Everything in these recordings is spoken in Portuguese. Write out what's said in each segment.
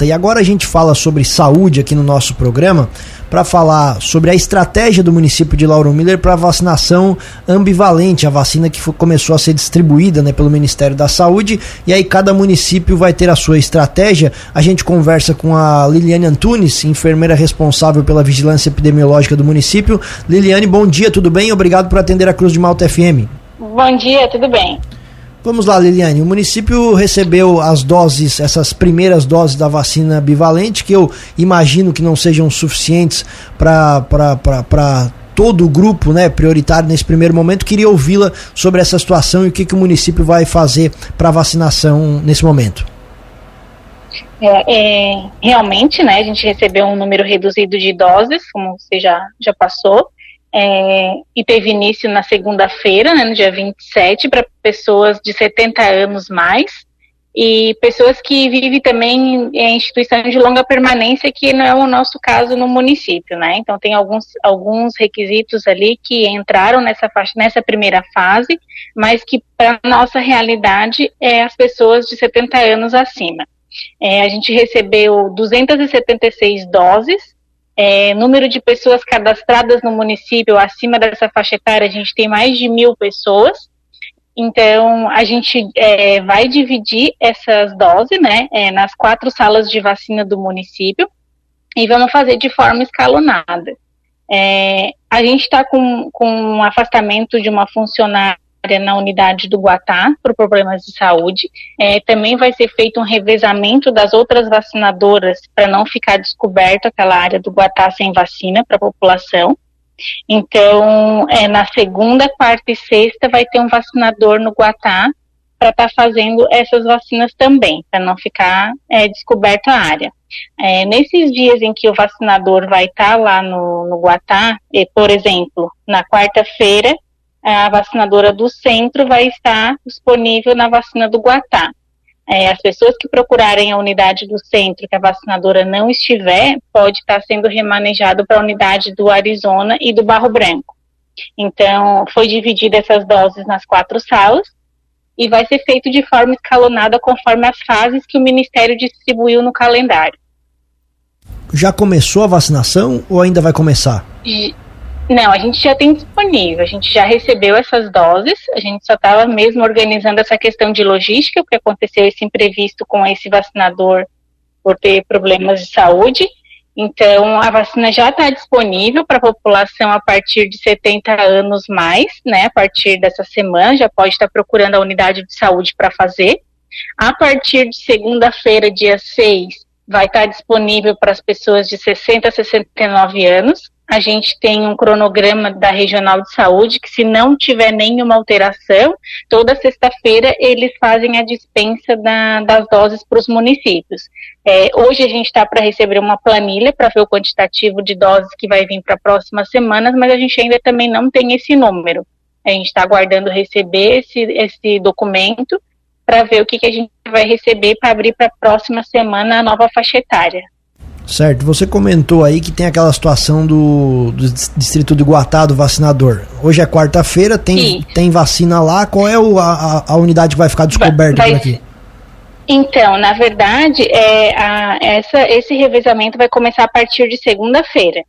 E agora a gente fala sobre saúde aqui no nosso programa para falar sobre a estratégia do município de Lauro Miller para vacinação ambivalente, a vacina que foi, começou a ser distribuída né, pelo Ministério da Saúde e aí cada município vai ter a sua estratégia. A gente conversa com a Liliane Antunes, enfermeira responsável pela vigilância epidemiológica do município. Liliane, bom dia, tudo bem? Obrigado por atender a Cruz de Malta FM. Bom dia, tudo bem. Vamos lá, Liliane. O município recebeu as doses, essas primeiras doses da vacina bivalente, que eu imagino que não sejam suficientes para todo o grupo né, prioritário nesse primeiro momento. Queria ouvi-la sobre essa situação e o que, que o município vai fazer para vacinação nesse momento. É, é, realmente, né, a gente recebeu um número reduzido de doses, como você já, já passou é, e teve início na segunda-feira, né, no dia 27, para pessoas de 70 anos mais e pessoas que vivem também em instituição de longa permanência, que não é o nosso caso no município, né? Então tem alguns, alguns requisitos ali que entraram nessa faixa, nessa primeira fase, mas que para nossa realidade é as pessoas de 70 anos acima. É, a gente recebeu 276 doses é, número de pessoas cadastradas no município acima dessa faixa etária, a gente tem mais de mil pessoas. Então, a gente é, vai dividir essas doses, né, é, nas quatro salas de vacina do município e vamos fazer de forma escalonada. É, a gente está com, com um afastamento de uma funcionária na unidade do Guatá por problemas de saúde. É, também vai ser feito um revezamento das outras vacinadoras para não ficar descoberto aquela área do Guatá sem vacina para a população. Então, é, na segunda, quarta e sexta vai ter um vacinador no Guatá para estar tá fazendo essas vacinas também, para não ficar é, descoberta a área. É, nesses dias em que o vacinador vai estar tá lá no, no Guatá, e, por exemplo, na quarta-feira, a vacinadora do centro vai estar disponível na vacina do Guatá. É, as pessoas que procurarem a unidade do centro que a vacinadora não estiver, pode estar sendo remanejado para a unidade do Arizona e do Barro Branco. Então, foi dividida essas doses nas quatro salas e vai ser feito de forma escalonada conforme as fases que o Ministério distribuiu no calendário. Já começou a vacinação ou ainda vai começar? E, não, a gente já tem disponível, a gente já recebeu essas doses, a gente só estava mesmo organizando essa questão de logística, porque aconteceu esse imprevisto com esse vacinador por ter problemas de saúde. Então, a vacina já está disponível para a população a partir de 70 anos mais, né? A partir dessa semana, já pode estar procurando a unidade de saúde para fazer. A partir de segunda-feira, dia 6, vai estar disponível para as pessoas de 60 a 69 anos a gente tem um cronograma da Regional de Saúde que, se não tiver nenhuma alteração, toda sexta-feira eles fazem a dispensa da, das doses para os municípios. É, hoje a gente está para receber uma planilha para ver o quantitativo de doses que vai vir para as próximas semanas, mas a gente ainda também não tem esse número. A gente está aguardando receber esse, esse documento para ver o que, que a gente vai receber para abrir para a próxima semana a nova faixa etária. Certo, você comentou aí que tem aquela situação do, do distrito de Guatá, do vacinador. Hoje é quarta-feira, tem, tem vacina lá, qual é o, a, a unidade que vai ficar descoberta vai, por aqui? Então, na verdade, é, a, essa, esse revezamento vai começar a partir de segunda-feira,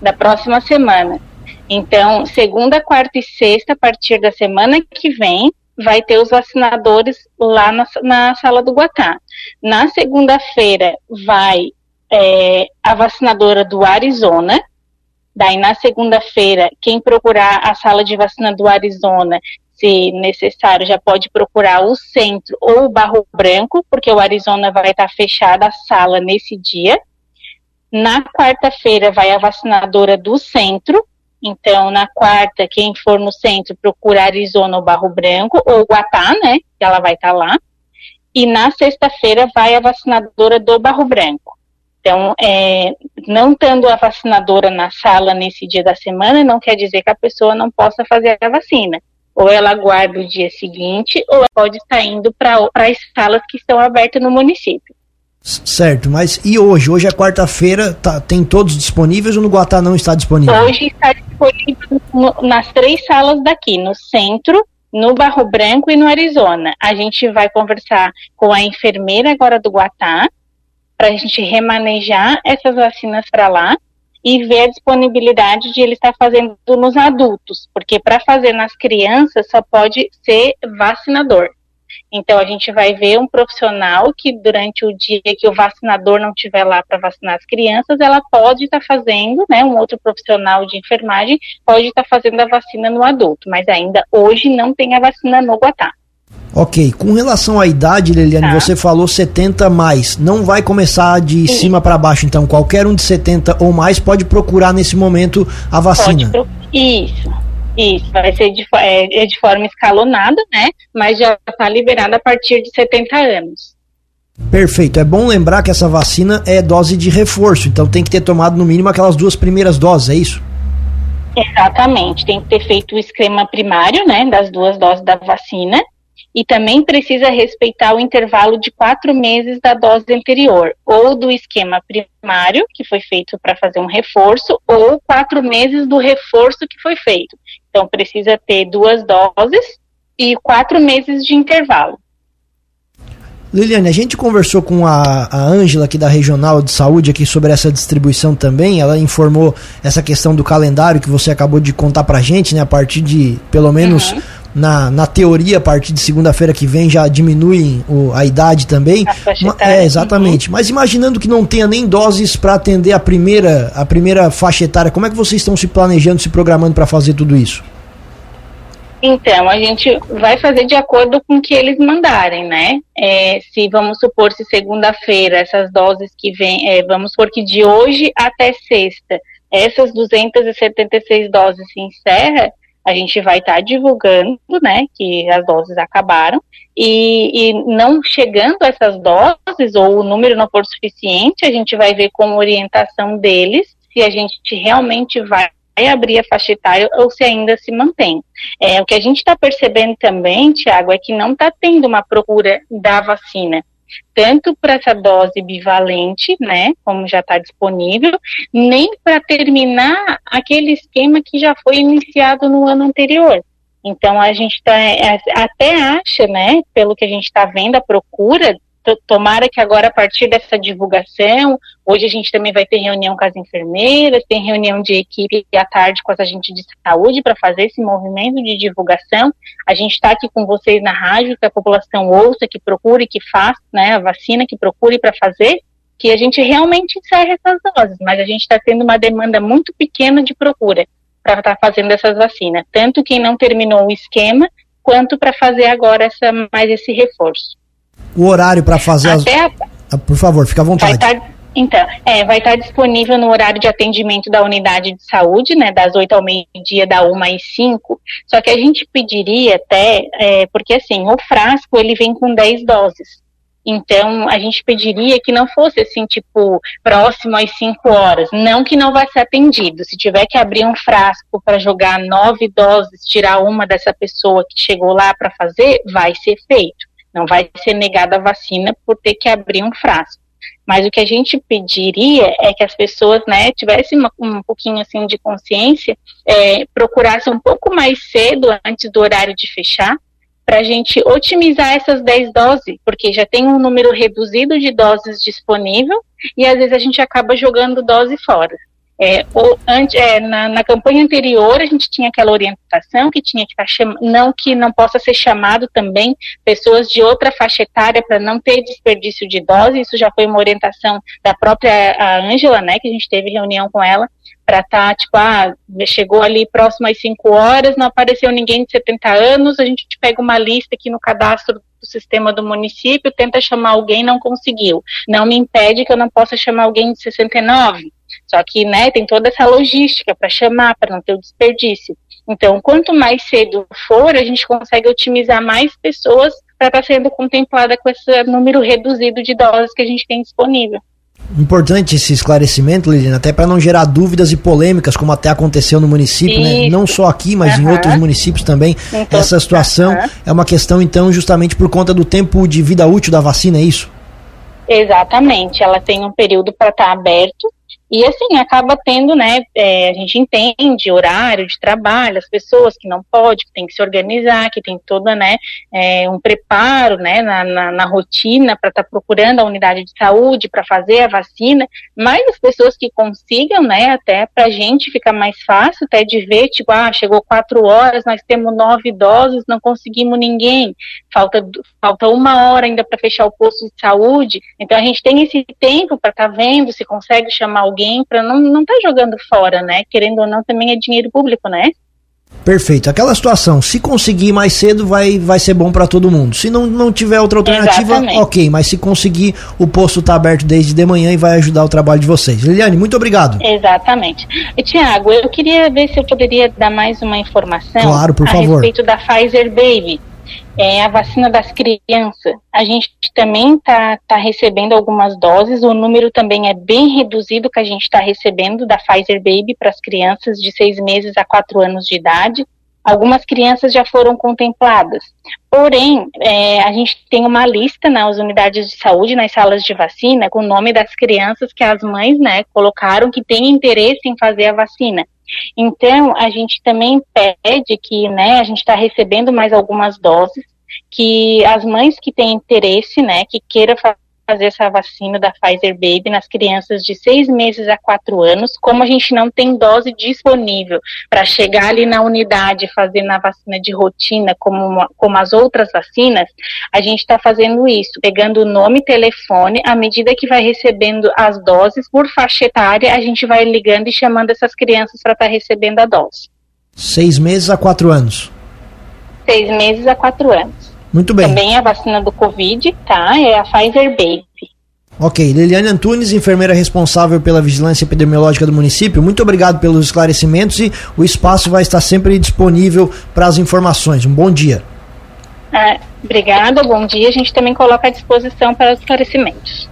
da próxima semana. Então, segunda, quarta e sexta, a partir da semana que vem, vai ter os vacinadores lá na, na sala do Guatá. Na segunda-feira vai é, a vacinadora do Arizona. Daí, na segunda-feira, quem procurar a sala de vacina do Arizona, se necessário, já pode procurar o centro ou o Barro Branco, porque o Arizona vai estar fechada a sala nesse dia. Na quarta-feira, vai a vacinadora do centro. Então, na quarta, quem for no centro, procura Arizona ou Barro Branco, ou Guatá, né? Que ela vai estar lá. E na sexta-feira, vai a vacinadora do Barro Branco. Então, é, não estando a vacinadora na sala nesse dia da semana, não quer dizer que a pessoa não possa fazer a vacina. Ou ela aguarda o dia seguinte, ou ela pode estar indo para as salas que estão abertas no município. Certo, mas e hoje? Hoje é quarta-feira, tá, tem todos disponíveis ou no Guatá não está disponível? Hoje está disponível no, nas três salas daqui, no centro, no Barro Branco e no Arizona. A gente vai conversar com a enfermeira agora do Guatá, para a gente remanejar essas vacinas para lá e ver a disponibilidade de ele estar fazendo nos adultos, porque para fazer nas crianças só pode ser vacinador. Então a gente vai ver um profissional que durante o dia que o vacinador não estiver lá para vacinar as crianças, ela pode estar tá fazendo, né, um outro profissional de enfermagem pode estar tá fazendo a vacina no adulto, mas ainda hoje não tem a vacina no Guatá. Ok, com relação à idade, Liliane, tá. você falou 70 mais. Não vai começar de Sim. cima para baixo, então qualquer um de 70 ou mais pode procurar nesse momento a vacina. Pode, isso. Isso, vai ser de, é, é de forma escalonada, né? Mas já está liberada a partir de 70 anos. Perfeito. É bom lembrar que essa vacina é dose de reforço, então tem que ter tomado no mínimo aquelas duas primeiras doses, é isso? Exatamente. Tem que ter feito o esquema primário, né, das duas doses da vacina e também precisa respeitar o intervalo de quatro meses da dose anterior, ou do esquema primário, que foi feito para fazer um reforço, ou quatro meses do reforço que foi feito. Então, precisa ter duas doses e quatro meses de intervalo. Liliane, a gente conversou com a Ângela aqui da Regional de Saúde aqui sobre essa distribuição também. Ela informou essa questão do calendário que você acabou de contar pra gente, né? A partir de pelo menos uhum na, na teoria, a partir de segunda-feira que vem já diminuem o, a idade também. A é, exatamente. Uhum. Mas imaginando que não tenha nem doses para atender a primeira, a primeira faixa etária, como é que vocês estão se planejando, se programando para fazer tudo isso? Então, a gente vai fazer de acordo com o que eles mandarem, né? É, se vamos supor, se segunda-feira essas doses que vêm, é, vamos supor que de hoje até sexta, essas 276 doses se encerra, a gente vai estar tá divulgando, né, que as doses acabaram, e, e, não chegando essas doses, ou o número não for suficiente, a gente vai ver com orientação deles se a gente realmente vai abrir a faixa etária ou se ainda se mantém. É, o que a gente está percebendo também, Tiago, é que não está tendo uma procura da vacina tanto para essa dose bivalente, né, como já está disponível, nem para terminar aquele esquema que já foi iniciado no ano anterior. Então a gente tá, é, até acha, né, pelo que a gente está vendo, a procura tomara que agora, a partir dessa divulgação, hoje a gente também vai ter reunião com as enfermeiras, tem reunião de equipe à tarde com as agentes de saúde para fazer esse movimento de divulgação. A gente está aqui com vocês na rádio, que a população ouça, que procure, que faça né, a vacina, que procure para fazer, que a gente realmente encerre essas doses, mas a gente está tendo uma demanda muito pequena de procura para estar tá fazendo essas vacinas, tanto quem não terminou o esquema, quanto para fazer agora essa, mais esse reforço o horário para fazer Até as. A... Ah, por favor, fica à vontade. Vai tá... Então, é, vai estar tá disponível no horário de atendimento da unidade de saúde, né, das 8 ao meio-dia, da 1 às 5. Só que a gente pediria até, é, porque assim, o frasco ele vem com 10 doses. Então, a gente pediria que não fosse assim, tipo, próximo às 5 horas. Não que não vai ser atendido. Se tiver que abrir um frasco para jogar nove doses, tirar uma dessa pessoa que chegou lá para fazer, vai ser feito. Não vai ser negada a vacina por ter que abrir um frasco. Mas o que a gente pediria é que as pessoas, né, tivessem uma, um pouquinho assim de consciência, é, procurassem um pouco mais cedo, antes do horário de fechar, para a gente otimizar essas 10 doses, porque já tem um número reduzido de doses disponível e às vezes a gente acaba jogando dose fora. É, ou, é, na, na, campanha anterior a gente tinha aquela orientação que tinha que estar não que não possa ser chamado também pessoas de outra faixa etária para não ter desperdício de dose. Isso já foi uma orientação da própria Ângela, né, que a gente teve reunião com ela para estar, tá, tipo, ah, chegou ali próximo às 5 horas, não apareceu ninguém de 70 anos, a gente pega uma lista aqui no cadastro do sistema do município, tenta chamar alguém, não conseguiu. Não me impede que eu não possa chamar alguém de 69 só que, né, tem toda essa logística para chamar, para não ter o desperdício. Então, quanto mais cedo for, a gente consegue otimizar mais pessoas para estar tá sendo contemplada com esse número reduzido de doses que a gente tem disponível. Importante esse esclarecimento, Liliana, até para não gerar dúvidas e polêmicas, como até aconteceu no município, né? não só aqui, mas uhum. em outros municípios também. Então, Essa situação uhum. é uma questão, então, justamente por conta do tempo de vida útil da vacina, é isso? Exatamente, ela tem um período para estar tá aberto E assim, acaba tendo, né, é, a gente entende horário de trabalho, as pessoas que não podem, que tem que se organizar, que tem toda, né, é, um preparo, né, na, na, na rotina para estar tá procurando a unidade de saúde para fazer a vacina, mas as pessoas que consigam, né, até para a gente fica mais fácil até de ver, tipo, ah, chegou quatro horas, nós temos nove idosos, não conseguimos ninguém, falta, falta uma hora ainda para fechar o posto de saúde, então a gente tem esse tempo para estar tá vendo se consegue chamar alguém alguém para não não estar tá jogando fora, né? Querendo ou não, também é dinheiro público, né? Perfeito. Aquela situação, se conseguir mais cedo, vai, vai ser bom para todo mundo. Se não, não tiver outra alternativa, Exatamente. ok. Mas se conseguir, o posto está aberto desde de manhã e vai ajudar o trabalho de vocês. Liliane, muito obrigado. Exatamente. E, Tiago, eu queria ver se eu poderia dar mais uma informação claro, por a favor. respeito da Pfizer Baby é, a vacina das crianças, a gente também está tá recebendo algumas doses, o número também é bem reduzido que a gente está recebendo da Pfizer Baby para as crianças de seis meses a quatro anos de idade. Algumas crianças já foram contempladas. Porém, é, a gente tem uma lista nas unidades de saúde, nas salas de vacina, com o nome das crianças que as mães né, colocaram que têm interesse em fazer a vacina. Então, a gente também pede que, né, a gente está recebendo mais algumas doses, que as mães que têm interesse, né, que queiram fazer essa vacina da Pfizer Baby nas crianças de seis meses a quatro anos, como a gente não tem dose disponível para chegar ali na unidade fazer na vacina de rotina, como, como as outras vacinas, a gente está fazendo isso, pegando o nome e telefone, à medida que vai recebendo as doses por faixa etária, a gente vai ligando e chamando essas crianças para estar tá recebendo a dose. Seis meses a quatro anos. Seis meses a quatro anos. Muito bem. Também a vacina do Covid, tá? É a Pfizer Baby. Ok, Liliane Antunes, enfermeira responsável pela vigilância epidemiológica do município, muito obrigado pelos esclarecimentos e o espaço vai estar sempre disponível para as informações. Um bom dia. Ah, obrigada, bom dia. A gente também coloca à disposição para os esclarecimentos.